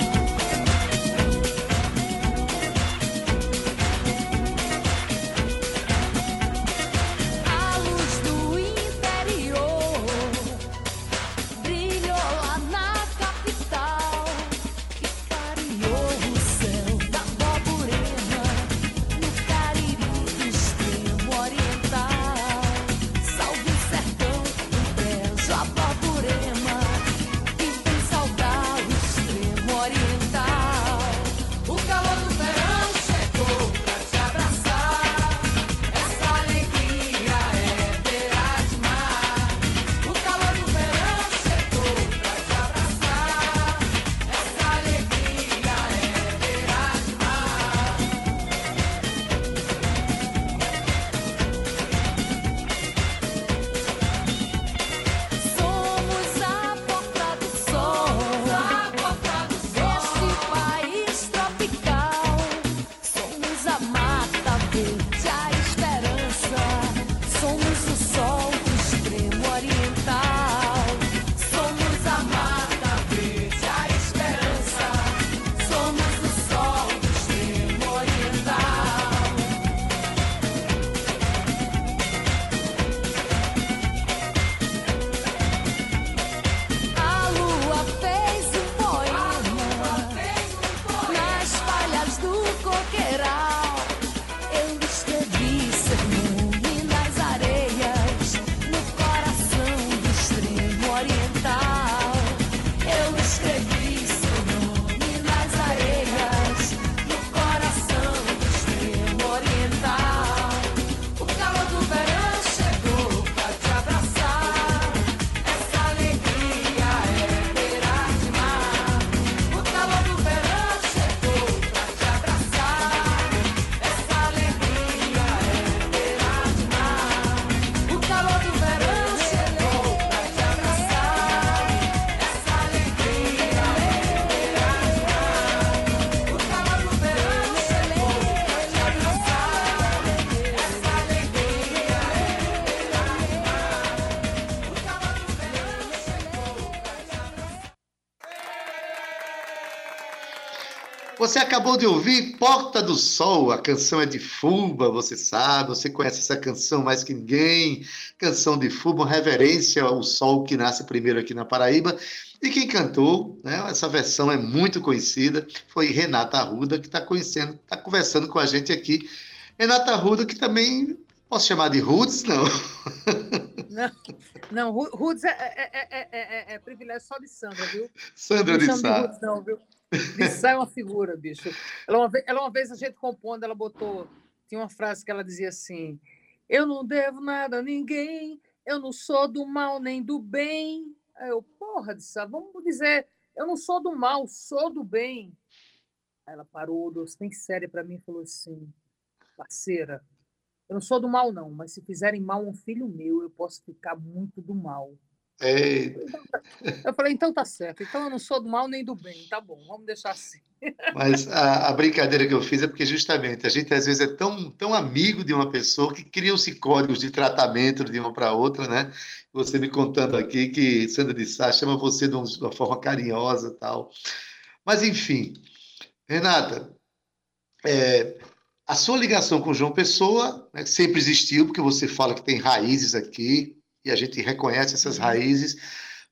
in time. Acabou de ouvir Porta do Sol, a canção é de Fuba, você sabe, você conhece essa canção mais que ninguém. Canção de Fuba, reverência ao sol que nasce primeiro aqui na Paraíba. E quem cantou, né, essa versão é muito conhecida, foi Renata Arruda, que está conhecendo, está conversando com a gente aqui. Renata Arruda, que também posso chamar de Roots, não? Não, não Roots é, é, é, é, privilégio só de Sandra, viu? Sandra de Sá. Não, viu? Isso é uma figura, bicho. Ela uma, vez, ela uma vez a gente compondo, ela botou. Tinha uma frase que ela dizia assim: Eu não devo nada a ninguém, eu não sou do mal nem do bem. Aí eu, porra, disse, vamos dizer, eu não sou do mal, sou do bem. Aí ela parou, deu bem séria para mim e falou assim: Parceira, eu não sou do mal, não, mas se fizerem mal a um filho meu, eu posso ficar muito do mal. É... Eu falei, então tá certo. Então eu não sou do mal nem do bem. Tá bom, vamos deixar assim. Mas a, a, brincadeira que eu fiz é porque justamente a gente às vezes é tão, tão amigo de uma pessoa que criam-se códigos de tratamento de uma para outra, né? Você me contando aqui que Sandra de Sá chama você de uma forma carinhosa tal. Mas enfim, Renata, é, a sua ligação com João Pessoa né, sempre existiu, porque você fala que tem raízes aqui, e a gente reconhece essas uhum. raízes.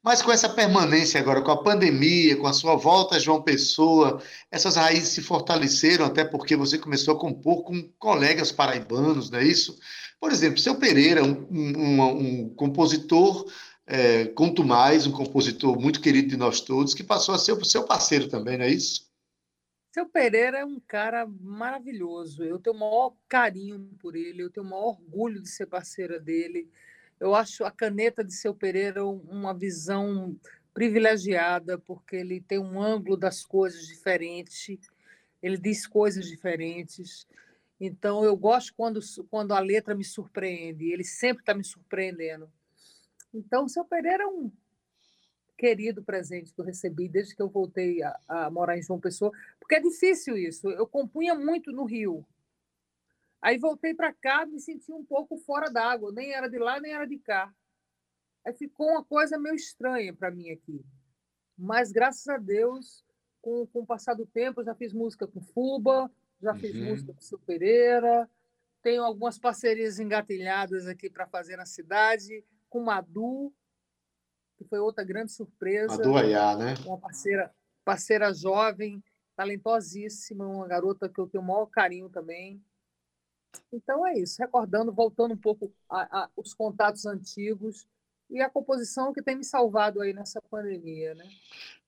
Mas com essa permanência agora, com a pandemia, com a sua volta a João Pessoa, essas raízes se fortaleceram, até porque você começou a compor com colegas paraibanos, não é isso? Por exemplo, seu Pereira, um, um, um compositor, é, conto mais, um compositor muito querido de nós todos, que passou a ser o seu parceiro também, não é isso? Seu Pereira é um cara maravilhoso. Eu tenho o maior carinho por ele, eu tenho o maior orgulho de ser parceira dele. Eu acho a caneta de seu Pereira uma visão privilegiada, porque ele tem um ângulo das coisas diferente, ele diz coisas diferentes. Então, eu gosto quando, quando a letra me surpreende, ele sempre está me surpreendendo. Então, o seu Pereira é um querido presente que eu recebi desde que eu voltei a, a morar em João Pessoa, porque é difícil isso. Eu compunha muito no Rio, Aí voltei para cá, me senti um pouco fora d'água, nem era de lá, nem era de cá. Aí ficou uma coisa meio estranha para mim aqui. Mas, graças a Deus, com, com o passar do tempo, eu já fiz música com Fuba, já fiz uhum. música com Sil Pereira, tenho algumas parcerias engatilhadas aqui para fazer na cidade, com Madu, que foi outra grande surpresa. Madu Ayá, né? Uma parceira, parceira jovem, talentosíssima, uma garota que eu tenho o maior carinho também. Então é isso, recordando, voltando um pouco a, a, os contatos antigos e a composição que tem me salvado aí nessa pandemia, né?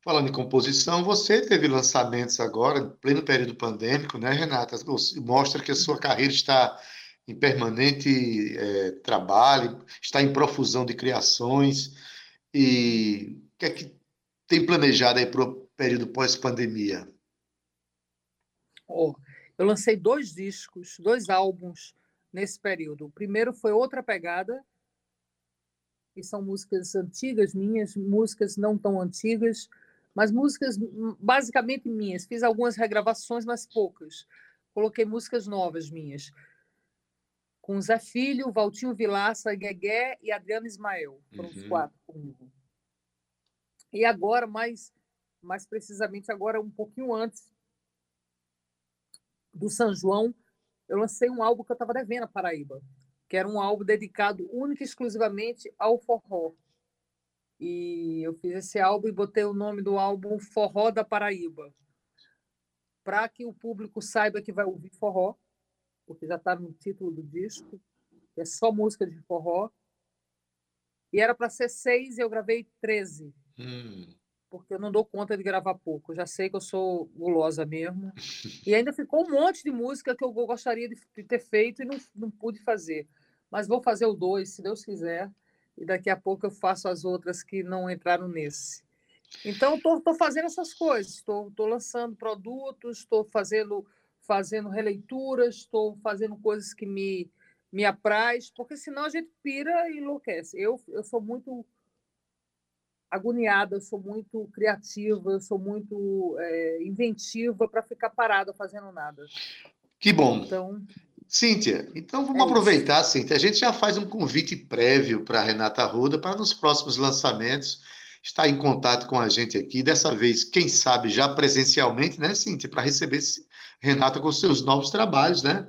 Falando em composição, você teve lançamentos agora, em pleno período pandêmico, né, Renata? Mostra que a sua carreira está em permanente é, trabalho, está em profusão de criações. E o que é que tem planejado aí para o período pós-pandemia? Oh, eu lancei dois discos, dois álbuns nesse período. O primeiro foi Outra Pegada, que são músicas antigas minhas, músicas não tão antigas, mas músicas basicamente minhas. Fiz algumas regravações, mas poucas. Coloquei músicas novas minhas. Com Zé Filho, Valtinho Vilaça, Guegué e Adriano Ismael. Foram uhum. os quatro comigo. E agora, mais, mais precisamente agora, um pouquinho antes, do São João, eu lancei um álbum que eu estava devendo a Paraíba, que era um álbum dedicado única e exclusivamente ao forró. E eu fiz esse álbum e botei o nome do álbum Forró da Paraíba, para que o público saiba que vai ouvir forró, porque já está no título do disco, é só música de forró. E era para ser seis e eu gravei treze. Hum porque eu não dou conta de gravar pouco. Eu já sei que eu sou gulosa mesmo. *laughs* E ainda ficou um monte de música que eu gostaria de ter feito e não, não pude fazer. Mas vou fazer o dois, se Deus quiser. E daqui a pouco eu faço as outras que não entraram nesse. Então, estou fazendo essas coisas. Estou lançando produtos, estou fazendo, fazendo releituras, estou fazendo coisas que me, me apraz, porque senão a gente pira e enlouquece. Eu, eu sou muito agoniada, eu sou muito criativa, eu sou muito é, inventiva para ficar parada fazendo nada. Que bom. Então, Cíntia, então vamos é aproveitar, isso. Cíntia. A gente já faz um convite prévio para a Renata Ruda para nos próximos lançamentos está em contato com a gente aqui, dessa vez, quem sabe, já presencialmente, né, Cíntia, para receber Renata com seus novos trabalhos, né?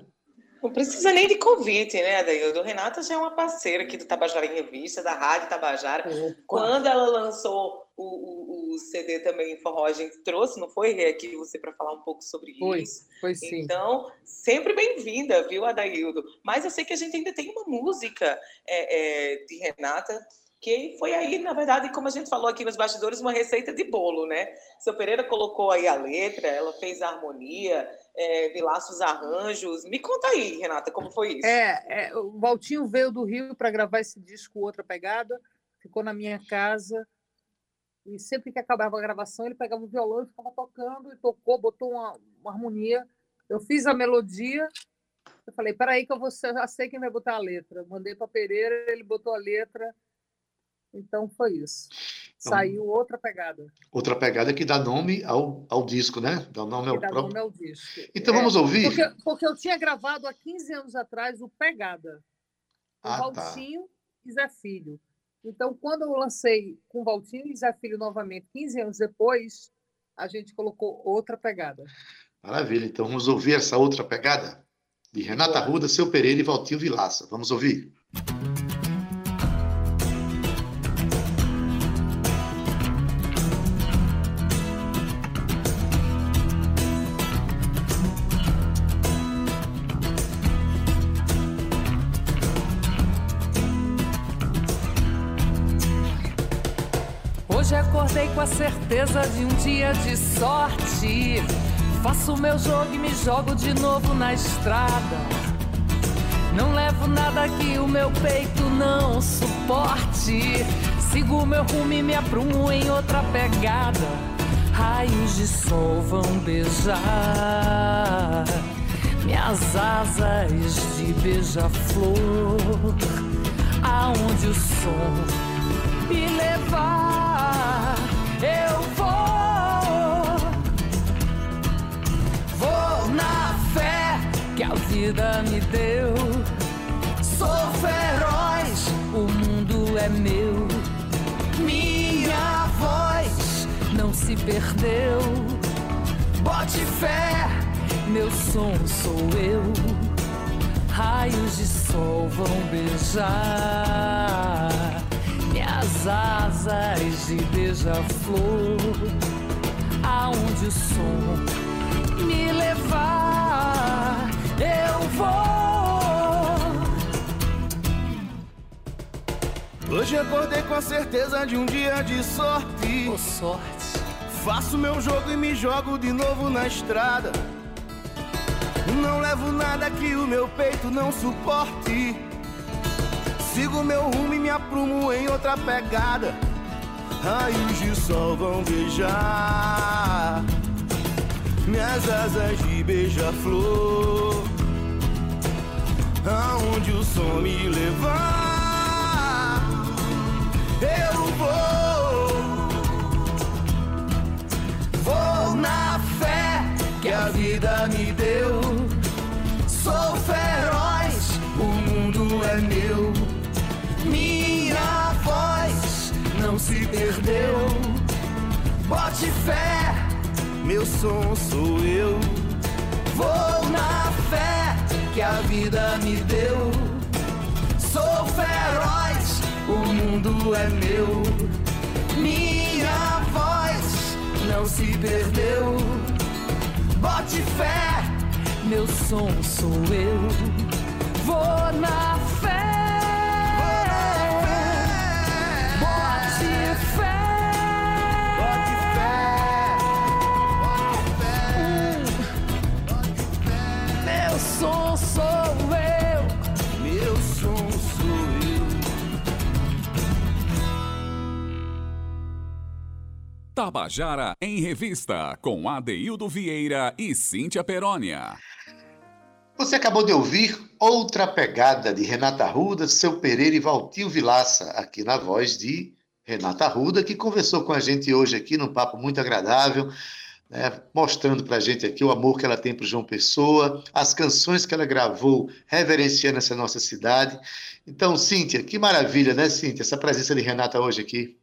Não precisa nem de convite, né, Adaildo? Renata já é uma parceira aqui do Tabajara em Revista, da Rádio Tabajara. Quando ela lançou o, o, o, CD também Forró, a gente trouxe, não foi, aqui você para falar um pouco sobre foi, isso? Foi sim. Então, sempre bem-vinda, viu, Adaildo? Mas eu sei que a gente ainda tem uma música é, é, de Renata que foi aí, na verdade, como a gente falou aqui nos bastidores, uma receita de bolo, né? Seu Pereira colocou aí a letra, ela fez a harmonia, é, Vilaço os arranjos. Me conta aí, Renata, como foi isso? É, é o Valtinho veio do Rio para gravar esse disco Outra Pegada, ficou na minha casa, e sempre que acabava a gravação, ele pegava o violão e ficava tocando, e tocou, botou uma, uma harmonia. Eu fiz a melodia, eu falei, peraí que eu vou, já sei quem vai botar a letra. Mandei para Pereira, ele botou a letra, então foi isso. Então, Saiu outra pegada. Outra pegada que dá nome ao, ao disco, né? Dá nome ao dá próprio. Nome ao disco. Então é, vamos ouvir. Porque, porque, eu tinha gravado há 15 anos atrás o Pegada. Com ah, Valtinho tá. e Zé Filho. Então, quando eu lancei com Valtinho e Zé Filho novamente, 15 anos depois, a gente colocou outra pegada. Maravilha. Então vamos ouvir essa outra pegada de Renata Ruda, Seu Pereira e Valtinho Vilaça. Vamos ouvir. Música certeza de um dia de sorte. Faço meu jogo e me jogo de novo na estrada. Não levo nada que o meu peito não suporte. Sigo meu rumo e me aprumo em outra pegada. Raios de sol vão beijar minhas asas de beija-flor. Aonde o som me levar eu vou. Vou na fé que a vida me deu. Sou feroz, o mundo é meu. Minha voz não se perdeu. Bote fé, meu som sou eu. Raios de sol vão beijar minhas asas de beija-flor, aonde o som me levar, eu vou. Hoje acordei com a certeza de um dia de sorte. Oh, sorte. Faço meu jogo e me jogo de novo na estrada. Não levo nada que o meu peito não suporte. Sigo meu rumo e me aprumo em outra pegada. Raios de sol vão beijar minhas asas de beija-flor. Aonde o som me levar, eu vou. Se perdeu. Bote fé, meu som sou eu. Vou na fé que a vida me deu. Sou feroz, o mundo é meu. Minha voz não se perdeu. Bote fé, meu som sou eu. Vou na fé. Tabajara em Revista, com Adeildo Vieira e Cíntia Perónia. Você acabou de ouvir Outra Pegada de Renata Ruda, Seu Pereira e Valtinho Vilaça, aqui na voz de Renata Ruda, que conversou com a gente hoje aqui num papo muito agradável né, mostrando para a gente aqui o amor que ela tem para João Pessoa, as canções que ela gravou reverenciando essa nossa cidade. Então, Cíntia, que maravilha, né, Cíntia, essa presença de Renata hoje aqui.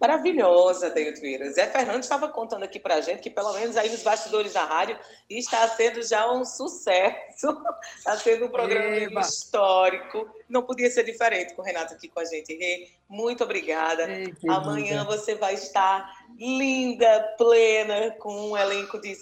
Maravilhosa, Deildo Vieira. Zé Fernando estava contando aqui para a gente que, pelo menos aí nos bastidores da rádio, está sendo já um sucesso. *laughs* Está sendo um programa Eba. histórico. Não podia ser diferente com o Renato aqui com a gente. Rê, muito obrigada. Ei, Amanhã você vai estar linda, plena, com um elenco de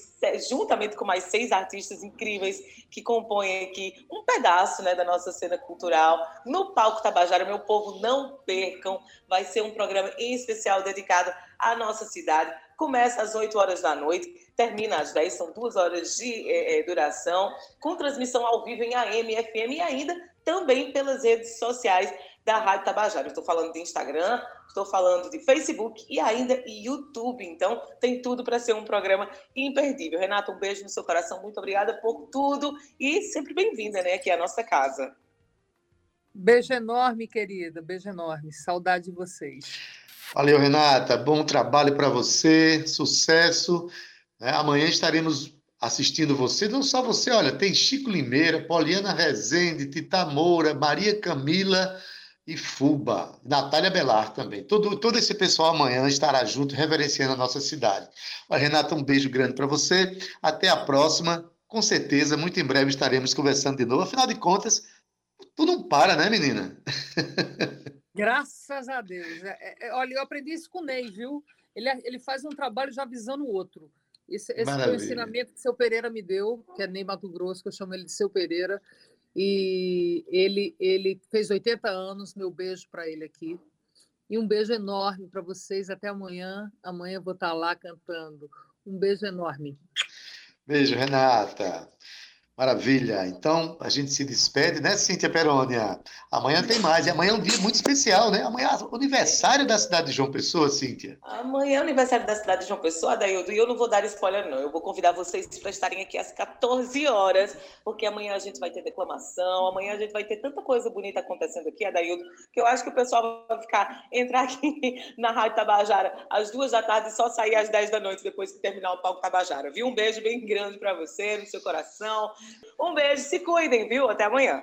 juntamente com mais seis artistas incríveis que compõem aqui um pedaço né, da nossa cena cultural no Palco Tabajara. Meu povo, não percam, vai ser um programa em especial dedicado à nossa cidade. Começa às 8 horas da noite, termina às 10, são duas horas de é, duração, com transmissão ao vivo em AM, FM e ainda também pelas redes sociais da Rádio Tabajara. Estou falando de Instagram, estou falando de Facebook e ainda YouTube. Então, tem tudo para ser um programa imperdível. Renato, um beijo no seu coração. Muito obrigada por tudo e sempre bem-vinda né, aqui à nossa casa. Beijo enorme, querida. Beijo enorme. Saudade de vocês. Valeu, Renata. Bom trabalho para você. Sucesso. É, amanhã estaremos assistindo você, não só você, olha, tem Chico Limeira, Poliana Rezende, Tita Moura, Maria Camila e Fuba, Natália Belar também. Todo, todo esse pessoal amanhã estará junto, reverenciando a nossa cidade. Olha, Renata, um beijo grande para você. Até a próxima. Com certeza, muito em breve estaremos conversando de novo. Afinal de contas, tu não para, né, menina? *laughs* Graças a Deus. É, é, é, olha, eu aprendi isso com o Ney, viu? Ele, ele faz um trabalho já avisando o outro. Esse, esse foi o ensinamento que seu Pereira me deu, que é Ney Mato Grosso, que eu chamo ele de seu Pereira. E ele, ele fez 80 anos, meu beijo para ele aqui. E um beijo enorme para vocês. Até amanhã. Amanhã eu vou estar lá cantando. Um beijo enorme. Beijo, Renata. Maravilha. Então, a gente se despede, né, Cíntia Perônia? Amanhã tem mais. E amanhã é um dia muito especial, né? Amanhã é aniversário da cidade de João Pessoa, Cíntia. Amanhã é aniversário da cidade de João Pessoa, Adaildo. E eu não vou dar spoiler, não. Eu vou convidar vocês para estarem aqui às 14 horas, porque amanhã a gente vai ter declamação, amanhã a gente vai ter tanta coisa bonita acontecendo aqui, Adaildo, que eu acho que o pessoal vai ficar, entrar aqui *laughs* na Rádio Tabajara às duas da tarde e só sair às 10 da noite depois que terminar o palco Tabajara, viu? Um beijo bem grande para você, no seu coração. Um beijo, se cuidem, viu? Até amanhã.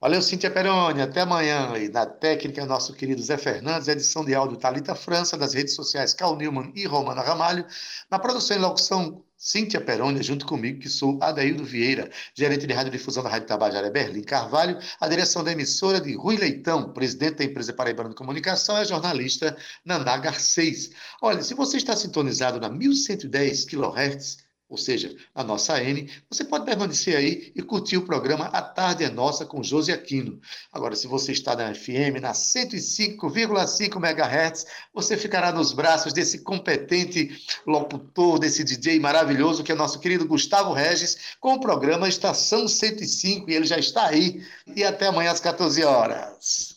Valeu, Cíntia Peroni. Até amanhã. E na técnica, nosso querido Zé Fernandes, edição de áudio Talita França, das redes sociais Cal Newman e Romana Ramalho. Na produção e locução, Cíntia Peroni, junto comigo, que sou Adaildo Vieira, gerente de radiodifusão da Rádio Tabajara Berlim Carvalho. A direção da emissora de Rui Leitão, presidente da empresa Paraibana de Comunicação, é a jornalista Naná Garcês. Olha, se você está sintonizado na 1110 kHz, ou seja, a nossa N, você pode permanecer aí e curtir o programa A Tarde é Nossa com Josi Aquino. Agora, se você está na FM, na 105,5 MHz, você ficará nos braços desse competente locutor, desse DJ maravilhoso que é nosso querido Gustavo Regis, com o programa Estação 105, e ele já está aí. E até amanhã às 14 horas.